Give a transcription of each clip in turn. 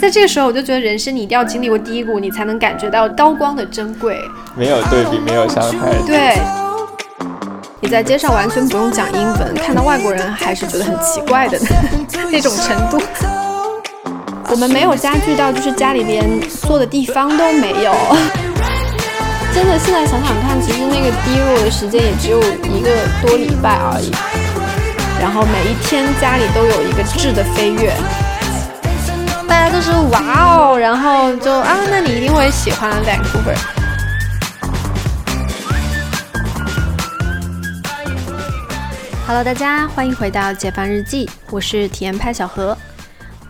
在这个时候，我就觉得人生你一定要经历过低谷，你才能感觉到刀光的珍贵。没有对比，没有伤害。对，你在街上完全不用讲英文，看到外国人还是觉得很奇怪的 那种程度。我们没有家具到，就是家里连坐的地方都没有。真的，现在想想看，其实那个低落的时间也只有一个多礼拜而已。然后每一天家里都有一个质的飞跃，大家都是哇哦，然后就啊，那你一定会喜欢 Vancouver。Hello，大家欢迎回到解放日记，我是体验派小何。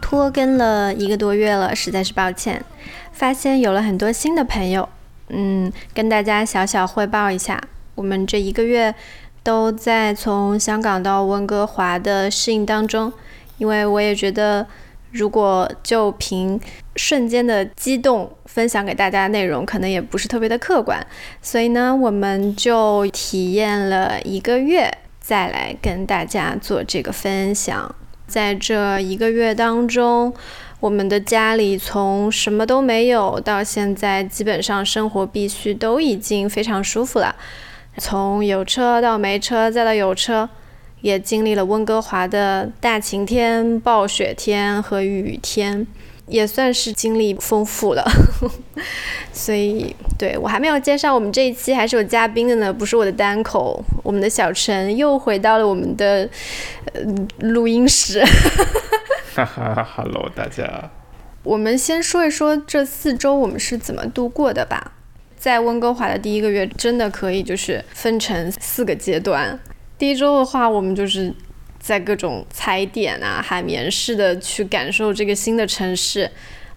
拖更了一个多月了，实在是抱歉。发现有了很多新的朋友，嗯，跟大家小小汇报一下，我们这一个月。都在从香港到温哥华的适应当中，因为我也觉得，如果就凭瞬间的激动分享给大家的内容，可能也不是特别的客观，所以呢，我们就体验了一个月，再来跟大家做这个分享。在这一个月当中，我们的家里从什么都没有到现在，基本上生活必须都已经非常舒服了。从有车到没车，再到有车，也经历了温哥华的大晴天、暴雪天和雨天，也算是经历丰富了。所以，对我还没有介绍，我们这一期还是有嘉宾的呢，不是我的单口。我们的小陈又回到了我们的呃录音室。哈 哈，Hello，大家。我们先说一说这四周我们是怎么度过的吧。在温哥华的第一个月，真的可以就是分成四个阶段。第一周的话，我们就是在各种踩点啊、海绵式的去感受这个新的城市。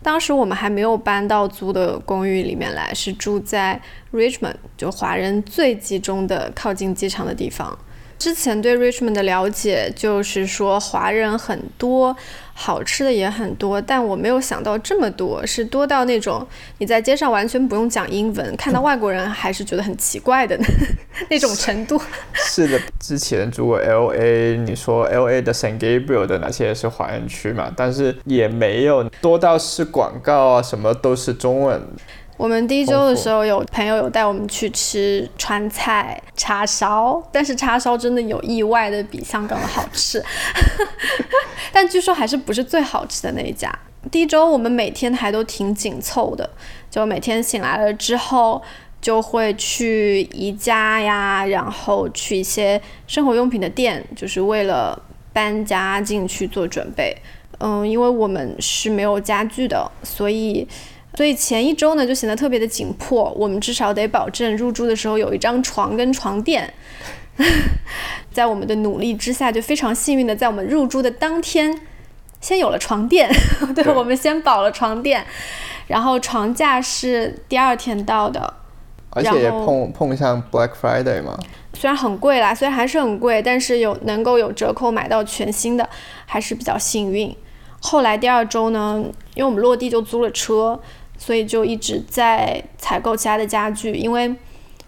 当时我们还没有搬到租的公寓里面来，是住在 Richmond，就华人最集中的、靠近机场的地方。之前对 Richmond 的了解就是说华人很多。好吃的也很多，但我没有想到这么多，是多到那种你在街上完全不用讲英文，看到外国人还是觉得很奇怪的 那种程度。是的，之前如果 L A，你说 L A 的 San Gabriel 的那些是华人区嘛，但是也没有多到是广告啊，什么都是中文。我们第一周的时候，有朋友有带我们去吃川菜叉烧，但是叉烧真的有意外的比香港的好吃，但据说还是不是最好吃的那一家。第一周我们每天还都挺紧凑的，就每天醒来了之后就会去宜家呀，然后去一些生活用品的店，就是为了搬家进去做准备。嗯，因为我们是没有家具的，所以。所以前一周呢就显得特别的紧迫，我们至少得保证入住的时候有一张床跟床垫。在我们的努力之下，就非常幸运的在我们入住的当天，先有了床垫。对，我们先保了床垫，然后床架是第二天到的。而且碰碰上 Black Friday 嘛，虽然很贵啦，虽然还是很贵，但是有能够有折扣买到全新的，还是比较幸运。后来第二周呢，因为我们落地就租了车。所以就一直在采购其他的家具，因为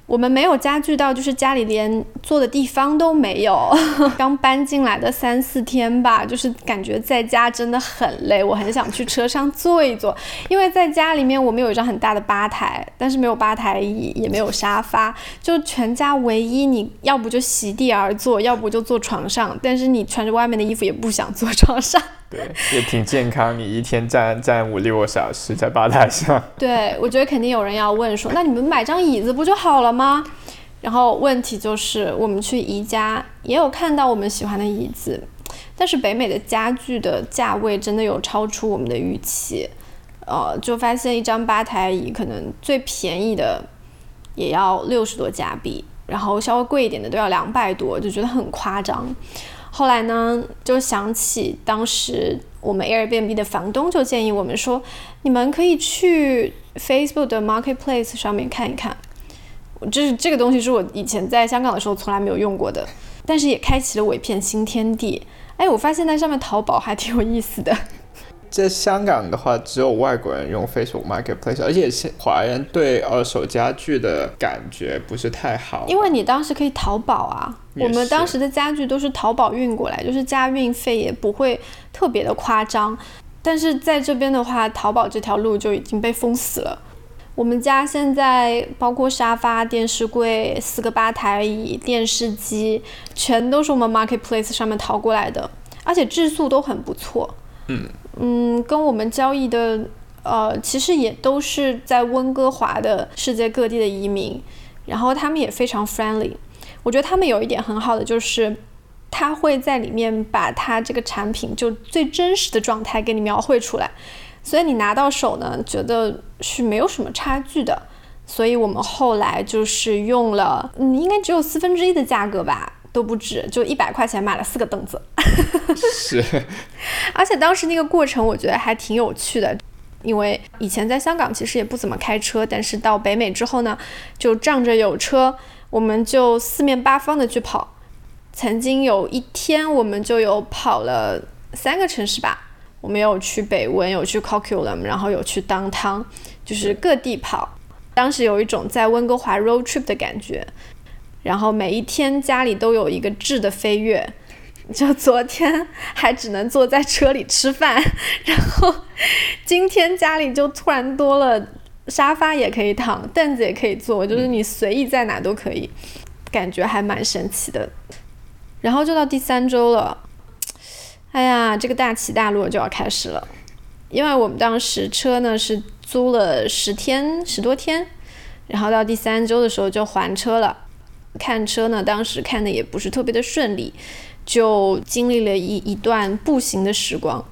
我们没有家具到，就是家里连坐的地方都没有。刚搬进来的三四天吧，就是感觉在家真的很累，我很想去车上坐一坐。因为在家里面我们有一张很大的吧台，但是没有吧台椅，也没有沙发，就全家唯一你要不就席地而坐，要不就坐床上，但是你穿着外面的衣服也不想坐床上。对，也挺健康。你一天站站五六个小时在吧台上。对，我觉得肯定有人要问说，那你们买张椅子不就好了吗？然后问题就是，我们去宜家也有看到我们喜欢的椅子，但是北美的家具的价位真的有超出我们的预期。呃，就发现一张吧台椅可能最便宜的也要六十多加币，然后稍微贵一点的都要两百多，就觉得很夸张。后来呢，就想起当时我们 Airbnb 的房东就建议我们说，你们可以去 Facebook 的 Marketplace 上面看一看。就是这个东西是我以前在香港的时候从来没有用过的，但是也开启了我一片新天地。哎，我发现在上面淘宝还挺有意思的。在香港的话，只有外国人用 Facebook Marketplace，而且是华人对二手家具的感觉不是太好。因为你当时可以淘宝啊，我们当时的家具都是淘宝运过来，就是加运费也不会特别的夸张。但是在这边的话，淘宝这条路就已经被封死了。我们家现在包括沙发、电视柜、四个吧台椅、电视机，全都是我们 Marketplace 上面淘过来的，而且质素都很不错。嗯嗯，跟我们交易的呃，其实也都是在温哥华的世界各地的移民，然后他们也非常 friendly。我觉得他们有一点很好的就是。他会在里面把他这个产品就最真实的状态给你描绘出来，所以你拿到手呢，觉得是没有什么差距的。所以我们后来就是用了，嗯，应该只有四分之一的价格吧，都不止，就一百块钱买了四个凳子。是，而且当时那个过程我觉得还挺有趣的，因为以前在香港其实也不怎么开车，但是到北美之后呢，就仗着有车，我们就四面八方的去跑。曾经有一天，我们就有跑了三个城市吧。我们有去北温，有去 Coquitlam，然后有去 Downtown，就是各地跑。当时有一种在温哥华 road trip 的感觉。然后每一天家里都有一个质的飞跃。就昨天还只能坐在车里吃饭，然后今天家里就突然多了沙发也可以躺，凳子也可以坐，就是你随意在哪都可以，感觉还蛮神奇的。然后就到第三周了，哎呀，这个大起大落就要开始了，因为我们当时车呢是租了十天十多天，然后到第三周的时候就还车了。看车呢，当时看的也不是特别的顺利，就经历了一一段步行的时光。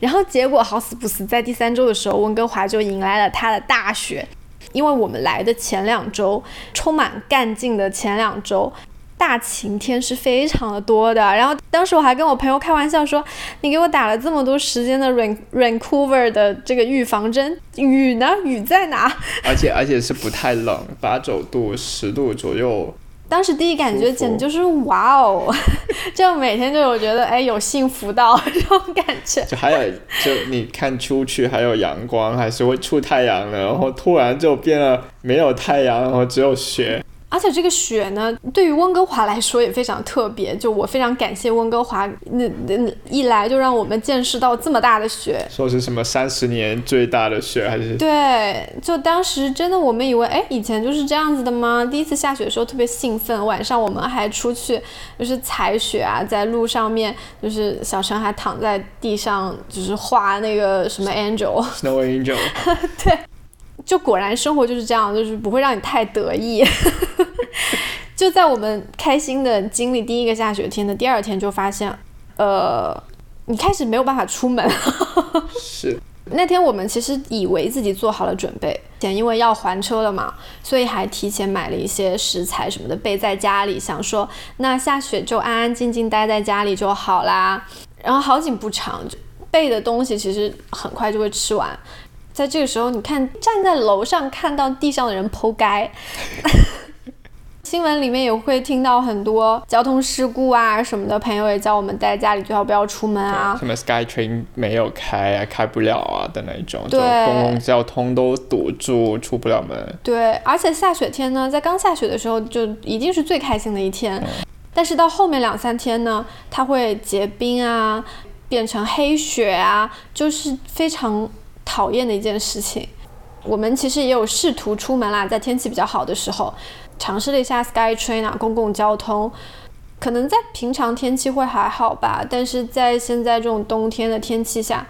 然后结果好死不死，在第三周的时候，温哥华就迎来了它的大雪，因为我们来的前两周充满干劲的前两周。大晴天是非常的多的，然后当时我还跟我朋友开玩笑说：“你给我打了这么多时间的 rain c o u v e r 的这个预防针，雨呢？雨在哪？”而 且而且是不太冷，八九度、十度左右。当时第一感觉简直就是哇哦，就每天就有觉得哎有幸福到 这种感觉。就还有就你看出去还有阳光，还是会出太阳的，然后突然就变了没有太阳，然后只有雪。而且这个雪呢，对于温哥华来说也非常特别。就我非常感谢温哥华，那那一来就让我们见识到这么大的雪。说是什么三十年最大的雪还是？对，就当时真的我们以为，哎，以前就是这样子的吗？第一次下雪的时候特别兴奋，晚上我们还出去就是踩雪啊，在路上面就是小陈还躺在地上就是画那个什么 angel，snow angel，对。就果然生活就是这样，就是不会让你太得意。就在我们开心的经历第一个下雪天的第二天，就发现，呃，你开始没有办法出门。是。那天我们其实以为自己做好了准备，前因为要还车了嘛，所以还提前买了一些食材什么的备在家里，想说那下雪就安安静静待在家里就好啦。然后好景不长，备的东西其实很快就会吃完。在这个时候，你看站在楼上看到地上的人剖街，新闻里面也会听到很多交通事故啊什么的，朋友也叫我们待在家里，最好不要出门啊。什么 SkyTrain 没有开啊，开不了啊的那种，就公共交通都堵住，出不了门。对，而且下雪天呢，在刚下雪的时候就一定是最开心的一天，但是到后面两三天呢，它会结冰啊，变成黑雪啊，就是非常。讨厌的一件事情，我们其实也有试图出门啦，在天气比较好的时候，尝试了一下 SkyTrain 啊，公共交通，可能在平常天气会还好吧，但是在现在这种冬天的天气下，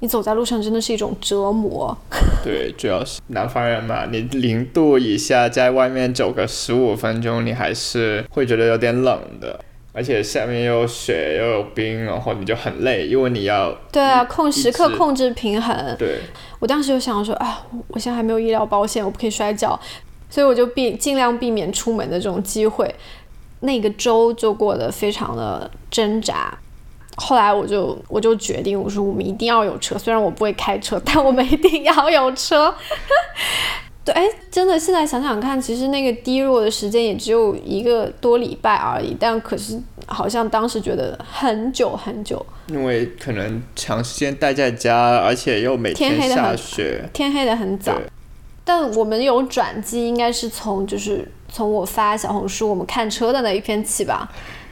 你走在路上真的是一种折磨。对，主要是南方人嘛，你零度以下在外面走个十五分钟，你还是会觉得有点冷的。而且下面又有雪又有冰，然后你就很累，因为你要对啊，控时刻控制平衡。对，我当时就想说啊，我现在还没有医疗保险，我不可以摔跤，所以我就避尽量避免出门的这种机会。那个周就过得非常的挣扎。后来我就我就决定，我说我们一定要有车，虽然我不会开车，但我们一定要有车。对，哎，真的，现在想想看，其实那个低落的时间也只有一个多礼拜而已，但可是好像当时觉得很久很久。因为可能长时间待在家，而且又每天下雪，天黑的很早。但我们有转机，应该是从就是从我发小红书我们看车的那一篇起吧。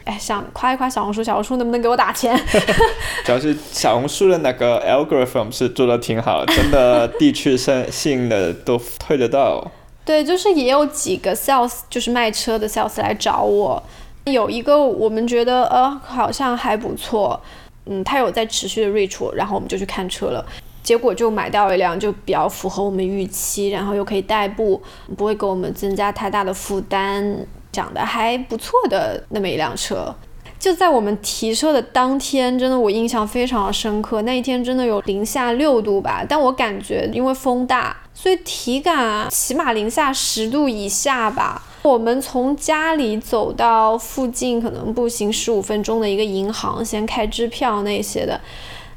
哎，想夸一夸小红书，小红书能不能给我打钱？主要是小红书的那个 algorithm 是做的挺好，真的地区性性的都推得到。对，就是也有几个 sales，就是卖车的 sales 来找我，有一个我们觉得呃好像还不错，嗯，他有在持续的 reach 我，然后我们就去看车了。结果就买到一辆就比较符合我们预期，然后又可以代步，不会给我们增加太大的负担，长得还不错的那么一辆车。就在我们提车的当天，真的我印象非常深刻。那一天真的有零下六度吧，但我感觉因为风大，所以体感起码零下十度以下吧。我们从家里走到附近可能步行十五分钟的一个银行，先开支票那些的。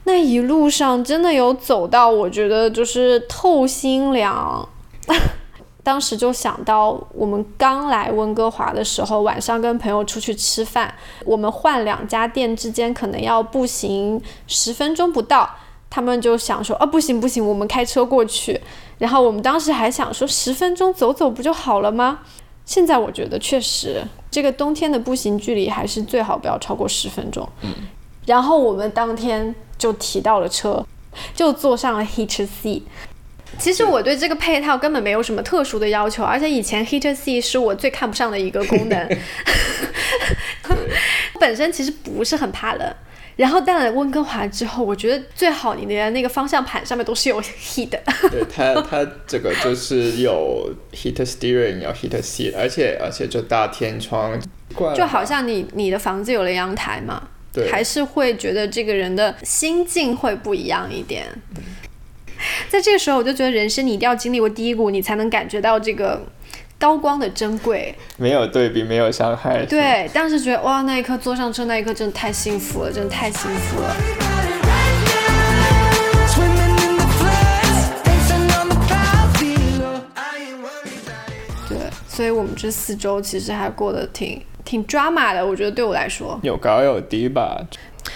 那一路上真的有走到，我觉得就是透心凉。当时就想到，我们刚来温哥华的时候，晚上跟朋友出去吃饭，我们换两家店之间可能要步行十分钟不到。他们就想说，啊，不行不行，我们开车过去。然后我们当时还想说，十分钟走走不就好了吗？现在我觉得确实，这个冬天的步行距离还是最好不要超过十分钟。嗯。然后我们当天。就提到了车，就坐上了 Heater C。其实我对这个配套根本没有什么特殊的要求，而且以前 Heater C 是我最看不上的一个功能。本身其实不是很怕冷，然后到了温哥华之后，我觉得最好你的那个方向盘上面都是有 Heat 的。对它，它这个就是有 Heater Steering，有 Heater C，而且而且就大天窗，就好像你你的房子有了阳台嘛。还是会觉得这个人的心境会不一样一点。在这个时候，我就觉得人生你一定要经历过低谷，你才能感觉到这个高光的珍贵。没有对比，没有伤害。对，当时觉得哇，那一刻坐上车那一刻真的太幸福了，真的太幸福了。对，所以我们这四周其实还过得挺。挺 drama 的，我觉得对我来说有高有低吧。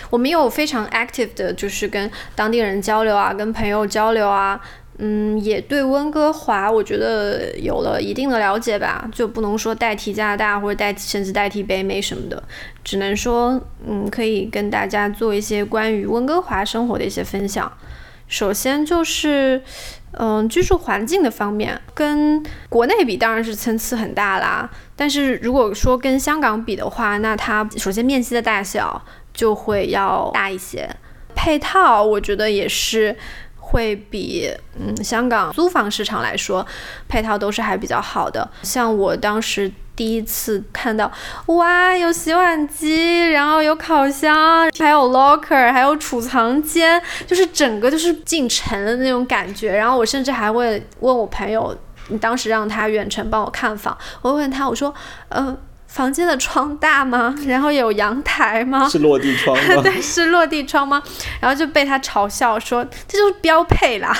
我们有非常 active 的，就是跟当地人交流啊，跟朋友交流啊，嗯，也对温哥华我觉得有了一定的了解吧。就不能说代替加拿大或者代替甚至代替北美什么的，只能说嗯，可以跟大家做一些关于温哥华生活的一些分享。首先就是。嗯，居住环境的方面跟国内比当然是参差很大啦。但是如果说跟香港比的话，那它首先面积的大小就会要大一些，配套我觉得也是会比嗯香港租房市场来说，配套都是还比较好的。像我当时。第一次看到，哇，有洗碗机，然后有烤箱，还有 locker，还有储藏间，就是整个就是进城的那种感觉。然后我甚至还会问我朋友，你当时让他远程帮我看房，我问他，我说，呃，房间的窗大吗？然后有阳台吗？是落地窗吗？对，是落地窗吗？然后就被他嘲笑说，这就是标配啦。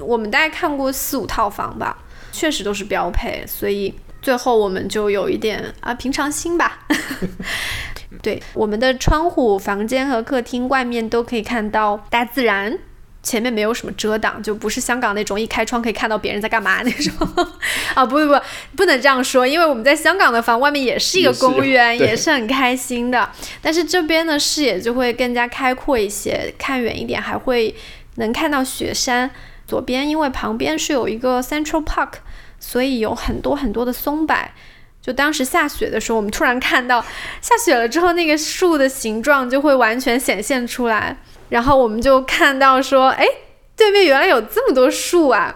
我们大概看过四五套房吧，确实都是标配，所以。最后我们就有一点啊平常心吧，对，我们的窗户、房间和客厅外面都可以看到大自然，前面没有什么遮挡，就不是香港那种一开窗可以看到别人在干嘛 那种。啊不不不，不能这样说，因为我们在香港的房外面也是一个公园，也是很开心的。但是这边的视野就会更加开阔一些，看远一点还会能看到雪山。左边因为旁边是有一个 Central Park。所以有很多很多的松柏，就当时下雪的时候，我们突然看到下雪了之后，那个树的形状就会完全显现出来。然后我们就看到说，哎，对面原来有这么多树啊！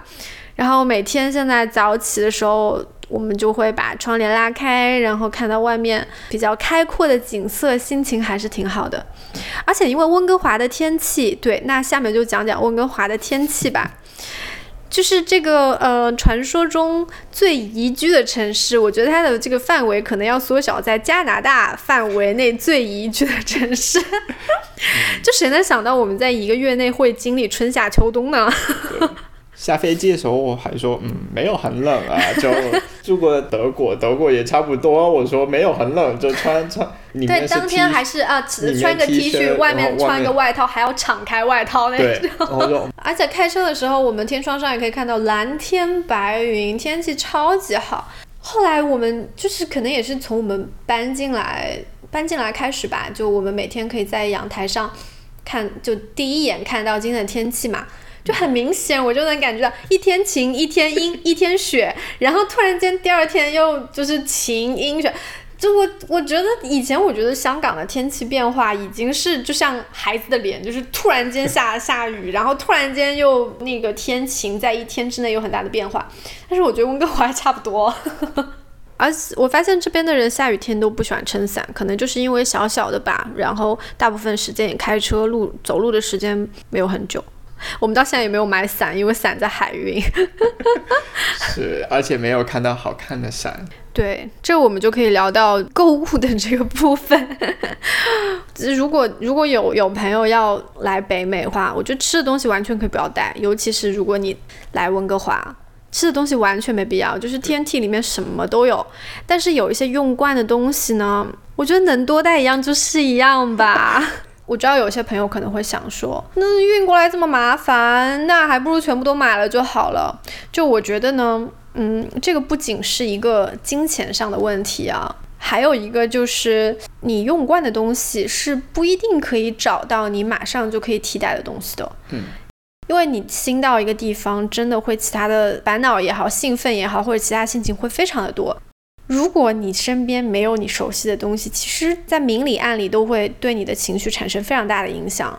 然后每天现在早起的时候，我们就会把窗帘拉开，然后看到外面比较开阔的景色，心情还是挺好的。而且因为温哥华的天气，对，那下面就讲讲温哥华的天气吧。就是这个呃，传说中最宜居的城市，我觉得它的这个范围可能要缩小在加拿大范围内最宜居的城市。就谁能想到我们在一个月内会经历春夏秋冬呢？下飞机的时候我还说，嗯，没有很冷啊，就住过德国，德国也差不多。我说没有很冷，就穿穿。对，当天还是啊，只穿个 T 恤，外面穿个外套，还要敞开外套那种。而且开车的时候，我们天窗上也可以看到蓝天白云，天气超级好。后来我们就是可能也是从我们搬进来搬进来开始吧，就我们每天可以在阳台上看，就第一眼看到今天的天气嘛，就很明显，我就能感觉到一天晴一天阴一天雪，然后突然间第二天又就是晴阴雪。就我我觉得以前我觉得香港的天气变化已经是就像孩子的脸，就是突然间下下雨，然后突然间又那个天晴，在一天之内有很大的变化。但是我觉得温哥华还差不多，而且我发现这边的人下雨天都不喜欢撑伞，可能就是因为小小的吧，然后大部分时间也开车路走路的时间没有很久。我们到现在也没有买伞，因为伞在海运。是，而且没有看到好看的伞。对，这我们就可以聊到购物的这个部分。如果如果有有朋友要来北美的话，我觉得吃的东西完全可以不要带，尤其是如果你来温哥华，吃的东西完全没必要。就是 TNT 里面什么都有，但是有一些用惯的东西呢，我觉得能多带一样就是一样吧。我知道有些朋友可能会想说，那运过来这么麻烦，那还不如全部都买了就好了。就我觉得呢。嗯，这个不仅是一个金钱上的问题啊，还有一个就是你用惯的东西是不一定可以找到你马上就可以替代的东西的。嗯，因为你新到一个地方，真的会其他的烦恼也好、兴奋也好，或者其他心情会非常的多。如果你身边没有你熟悉的东西，其实，在明里暗里都会对你的情绪产生非常大的影响。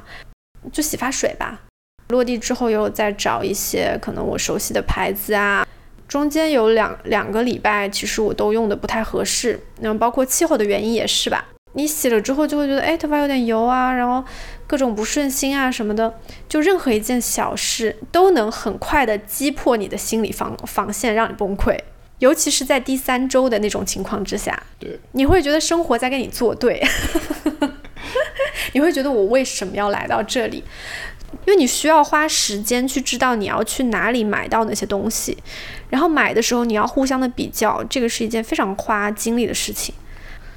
就洗发水吧，落地之后又再找一些可能我熟悉的牌子啊。中间有两两个礼拜，其实我都用的不太合适，那包括气候的原因也是吧。你洗了之后就会觉得，哎，头发有点油啊，然后各种不顺心啊什么的，就任何一件小事都能很快的击破你的心理防防线，让你崩溃。尤其是在第三周的那种情况之下，对，你会觉得生活在跟你作对，你会觉得我为什么要来到这里？因为你需要花时间去知道你要去哪里买到那些东西，然后买的时候你要互相的比较，这个是一件非常花精力的事情。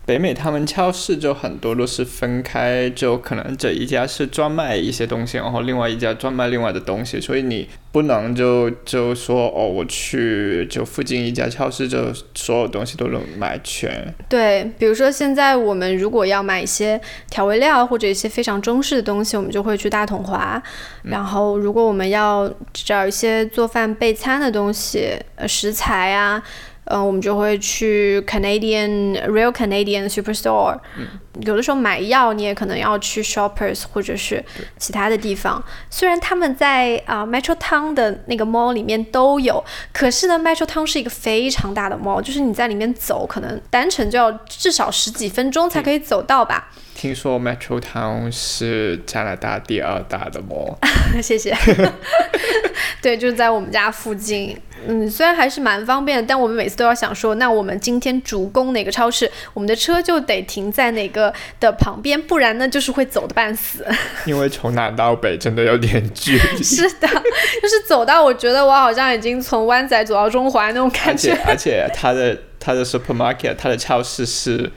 北美他们超市就很多都是分开，就可能这一家是专卖一些东西，然后另外一家专卖另外的东西，所以你不能就就说哦，我去就附近一家超市，就所有东西都能买全。对，比如说现在我们如果要买一些调味料或者一些非常中式的东西，我们就会去大统华。然后如果我们要找一些做饭备餐的东西，呃，食材啊。嗯，我们就会去 Canadian Real Canadian Superstore。嗯， 有的时候买药，你也可能要去 Shoppers 或者是其他的地方。虽然他们在啊 Metro Town 的那个 mall 里面都有，可是呢，Metro Town 是一个非常大的 mall，就是你在里面走，可能单程就要至少十几分钟才可以走到吧。听说 Metro Town 是加拿大第二大的 mall。谢谢。对，就是在我们家附近。嗯，虽然还是蛮方便的，但我们每次都要想说，那我们今天主攻哪个超市，我们的车就得停在哪个的旁边，不然呢就是会走的半死。因为从南到北真的有点距离。是的，就是走到我觉得我好像已经从湾仔走到中环那种感觉。而且而且它的它的 supermarket 它的超市是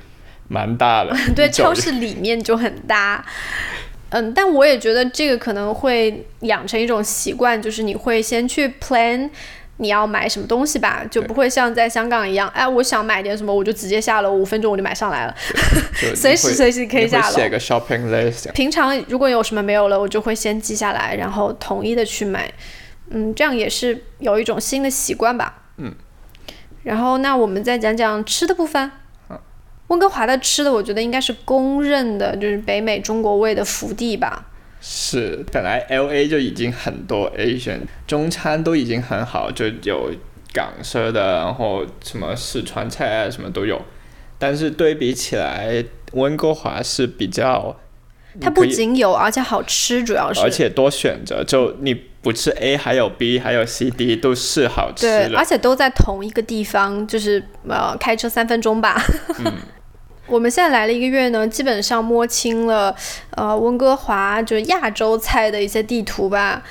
蛮大的。对，超市里面就很大。嗯，但我也觉得这个可能会养成一种习惯，就是你会先去 plan。你要买什么东西吧，就不会像在香港一样，哎，我想买点什么，我就直接下楼，五分钟我就买上来了，随时随地可以下楼。写个 shopping list。平常如果有什么没有了，我就会先记下来，然后统一的去买。嗯，这样也是有一种新的习惯吧。嗯。然后那我们再讲讲吃的部分。温哥华的吃的，我觉得应该是公认的，就是北美中国味的福地吧。是，本来 L A 就已经很多 Asian 中餐都已经很好，就有港式的，然后什么四川菜啊，什么都有。但是对比起来，温哥华是比较，它不仅有，而且好吃，主要是，而且多选择，就你不吃 A 还有 B 还有 C D 都是好吃的，对，而且都在同一个地方，就是呃开车三分钟吧。嗯。我们现在来了一个月呢，基本上摸清了，呃，温哥华就是亚洲菜的一些地图吧。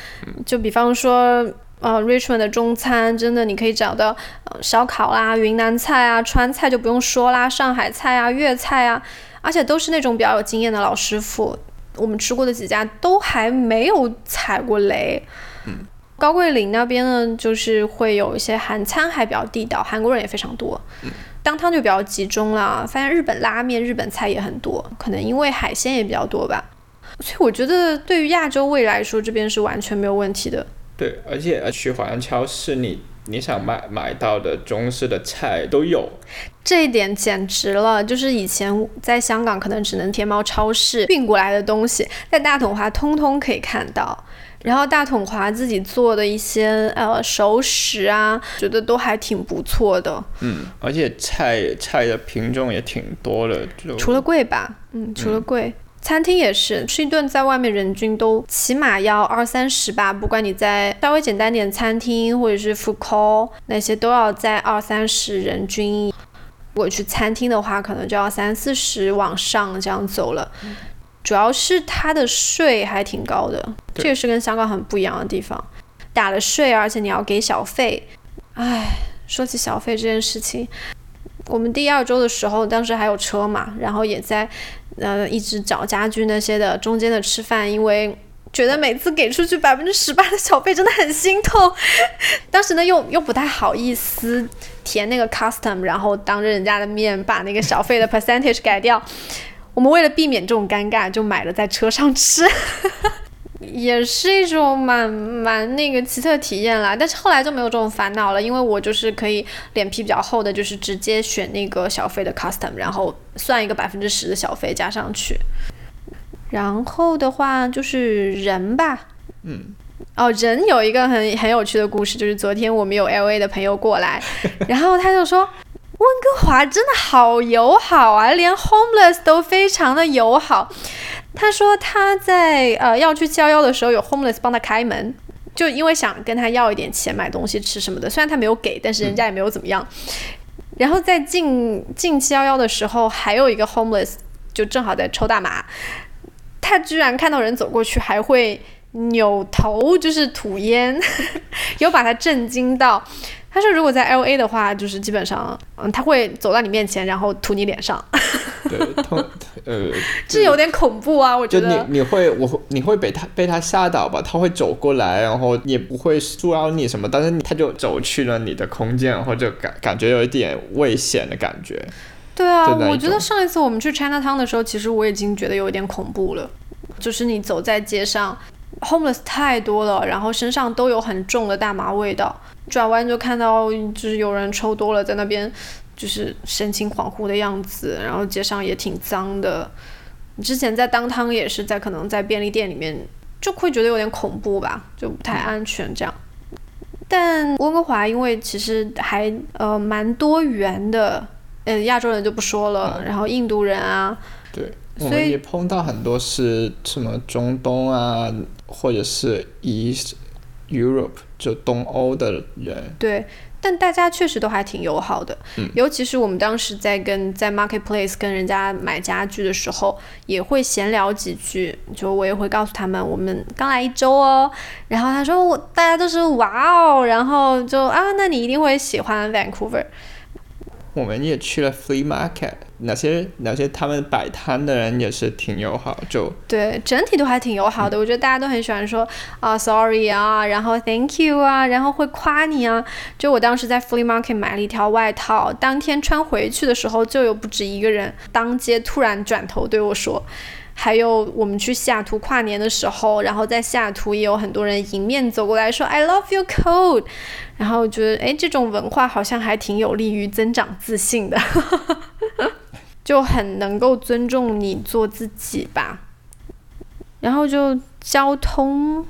就比方说，呃，Richmond 的中餐，真的你可以找到，呃，烧烤啦、云南菜啊、川菜就不用说啦，上海菜啊、粤菜啊，而且都是那种比较有经验的老师傅。我们吃过的几家都还没有踩过雷。嗯。高桂林那边呢，就是会有一些韩餐还比较地道，韩国人也非常多。嗯。当汤就比较集中了，发现日本拉面、日本菜也很多，可能因为海鲜也比较多吧。所以我觉得对于亚洲胃来说，这边是完全没有问题的。对，而且去华人超市，你你想买买到的中式的菜都有。这一点简直了，就是以前在香港可能只能天猫超市运过来的东西，在大统华通通可以看到。然后大统华自己做的一些呃熟食啊，觉得都还挺不错的。嗯，而且菜菜的品种也挺多的，就除了贵吧，嗯，除了贵，餐厅也是吃一顿在外面人均都起码要二三十吧，不管你在稍微简单点餐厅或者是 food call 那些都要在二三十人均。如果去餐厅的话，可能就要三四十往上这样走了。主要是它的税还挺高的，这个是跟香港很不一样的地方。打了税，而且你要给小费。唉，说起小费这件事情，我们第二周的时候，当时还有车嘛，然后也在呃一直找家具那些的中间的吃饭，因为觉得每次给出去百分之十八的小费真的很心痛。当时呢又又不太好意思填那个 custom，然后当着人家的面把那个小费的 percentage 改掉。我们为了避免这种尴尬，就买了在车上吃，也是一种蛮蛮那个奇特体验啦。但是后来就没有这种烦恼了，因为我就是可以脸皮比较厚的，就是直接选那个小费的 custom，然后算一个百分之十的小费加上去。然后的话就是人吧，嗯，哦，人有一个很很有趣的故事，就是昨天我们有 L A 的朋友过来，然后他就说。温哥华真的好友好啊，连 homeless 都非常的友好。他说他在呃要去七幺幺的时候，有 homeless 帮他开门，就因为想跟他要一点钱买东西吃什么的。虽然他没有给，但是人家也没有怎么样。然后在进进七幺幺的时候，还有一个 homeless 就正好在抽大麻，他居然看到人走过去还会扭头就是吐烟，有把他震惊到。他说：“如果在 L A 的话，就是基本上，嗯，他会走到你面前，然后吐你脸上。对，痛，呃，这有点恐怖啊，我觉得。就你，你会，我会，你会被他被他吓到吧？他会走过来，然后也不会阻扰你什么，但是他就走去了你的空间，或者感感觉有一点危险的感觉。对啊，我觉得上一次我们去 China Town 的时候，其实我已经觉得有一点恐怖了。就是你走在街上，homeless 太多了，然后身上都有很重的大麻味道。转弯就看到，就是有人抽多了，在那边就是神情恍惚的样子，然后街上也挺脏的。之前在当汤也是在可能在便利店里面，就会觉得有点恐怖吧，就不太安全这样。但温哥华因为其实还呃蛮多元的，呃亚洲人就不说了，然后印度人啊，对，我们也碰到很多是什么中东啊，或者是 East Europe。就东欧的人，对，但大家确实都还挺友好的，嗯，尤其是我们当时在跟在 marketplace 跟人家买家具的时候，也会闲聊几句，就我也会告诉他们我们刚来一周哦，然后他说我大家都是哇哦，然后就啊，那你一定会喜欢 Vancouver。我们也去了 flea market，哪些哪些他们摆摊的人也是挺友好，就对整体都还挺友好的。我觉得大家都很喜欢说啊 sorry 啊，然后 thank you 啊，然后会夸你啊。就我当时在 flea market 买了一条外套，当天穿回去的时候，就有不止一个人当街突然转头对我说。还有我们去西雅图跨年的时候，然后在西雅图也有很多人迎面走过来说 I love your coat，然后觉得哎这种文化好像还挺有利于增长自信的，就很能够尊重你做自己吧。然后就交通，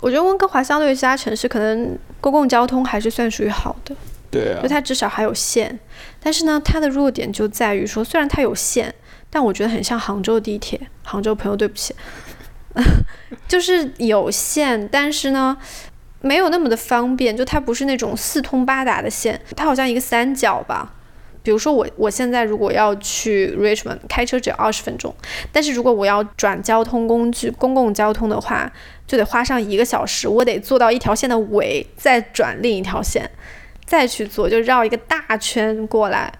我觉得温哥华相对于其他城市，可能公共交通还是算属于好的，对啊，就它至少还有线，但是呢，它的弱点就在于说，虽然它有线。但我觉得很像杭州地铁，杭州朋友对不起，就是有线，但是呢，没有那么的方便，就它不是那种四通八达的线，它好像一个三角吧。比如说我我现在如果要去 Richmond，开车只要二十分钟，但是如果我要转交通工具，公共交通的话，就得花上一个小时，我得坐到一条线的尾，再转另一条线，再去坐，就绕一个大圈过来。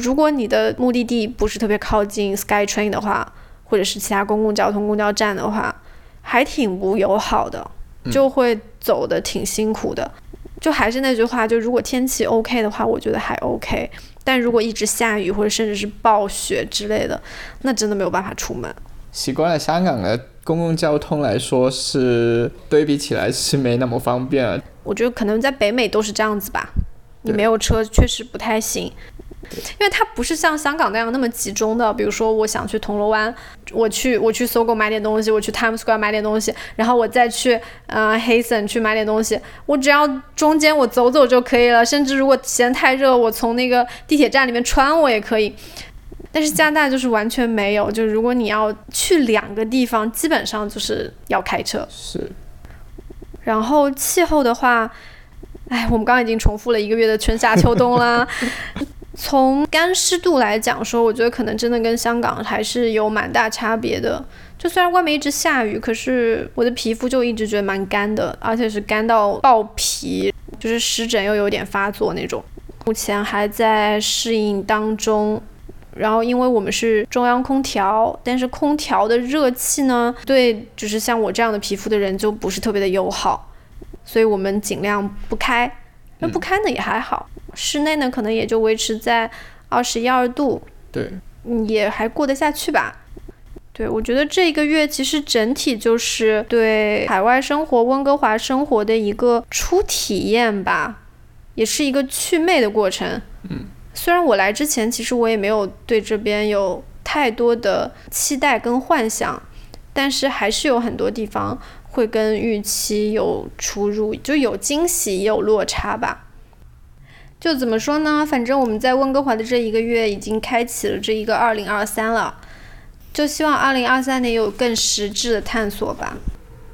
如果你的目的地不是特别靠近 SkyTrain 的话，或者是其他公共交通公交站的话，还挺不友好的，就会走的挺辛苦的。就还是那句话，就如果天气 OK 的话，我觉得还 OK。但如果一直下雨或者甚至是暴雪之类的，那真的没有办法出门。习惯了香港的公共交通来说，是对比起来是没那么方便。我觉得可能在北美都是这样子吧，你没有车确实不太行。因为它不是像香港那样那么集中的，比如说我想去铜锣湾，我去我去搜狗买点东西，我去 Times Square 买点东西，然后我再去呃黑森去买点东西，我只要中间我走走就可以了，甚至如果嫌太热，我从那个地铁站里面穿我也可以。但是加拿大就是完全没有，就是如果你要去两个地方，基本上就是要开车。是。然后气候的话，哎，我们刚刚已经重复了一个月的春夏秋冬啦。从干湿度来讲说，我觉得可能真的跟香港还是有蛮大差别的。就虽然外面一直下雨，可是我的皮肤就一直觉得蛮干的，而且是干到爆皮，就是湿疹又有点发作那种。目前还在适应当中。然后因为我们是中央空调，但是空调的热气呢，对就是像我这样的皮肤的人就不是特别的友好，所以我们尽量不开。那不开呢也还好。室内呢，可能也就维持在二十一二度，对，也还过得下去吧。对，我觉得这一个月其实整体就是对海外生活、温哥华生活的一个初体验吧，也是一个祛魅的过程。嗯，虽然我来之前其实我也没有对这边有太多的期待跟幻想，但是还是有很多地方会跟预期有出入，就有惊喜也有落差吧。就怎么说呢？反正我们在温哥华的这一个月已经开启了这一个二零二三了，就希望二零二三年有更实质的探索吧。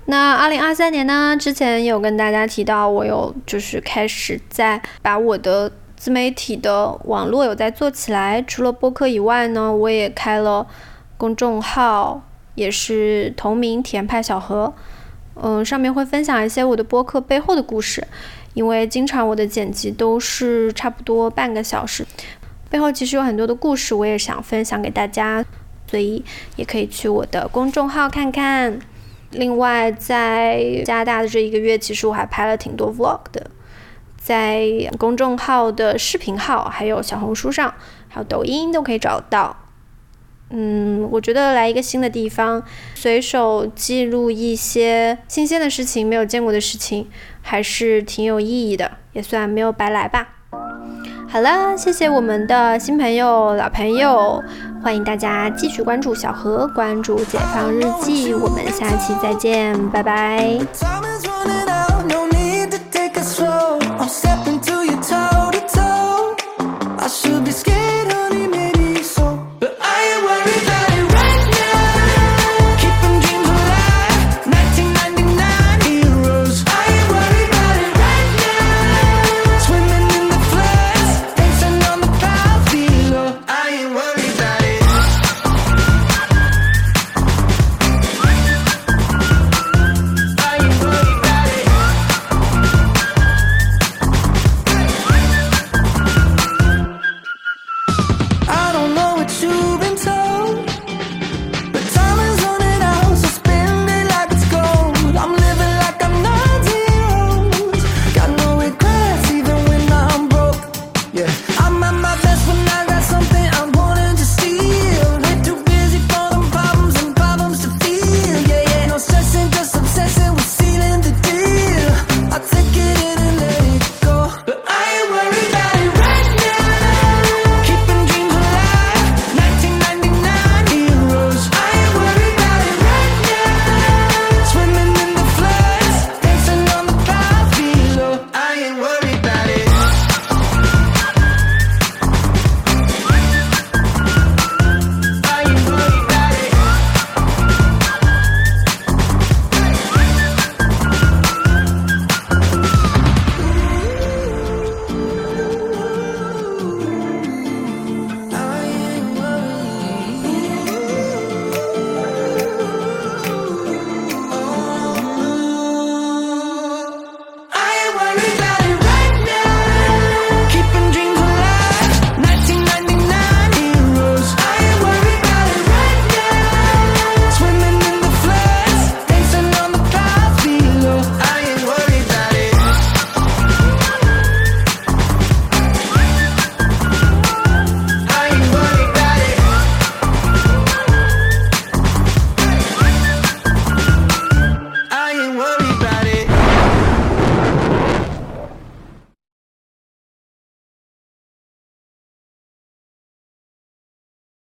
那二零二三年呢？之前有跟大家提到，我有就是开始在把我的自媒体的网络有在做起来。除了播客以外呢，我也开了公众号，也是同名甜派小何。嗯，上面会分享一些我的播客背后的故事。因为经常我的剪辑都是差不多半个小时，背后其实有很多的故事，我也想分享给大家，所以也可以去我的公众号看看。另外，在加拿大的这一个月，其实我还拍了挺多 vlog 的，在公众号的视频号、还有小红书上、还有抖音都可以找到。嗯，我觉得来一个新的地方，随手记录一些新鲜的事情、没有见过的事情，还是挺有意义的，也算没有白来吧。好了，谢谢我们的新朋友、老朋友，欢迎大家继续关注小何，关注解放日记，我们下期再见，拜拜。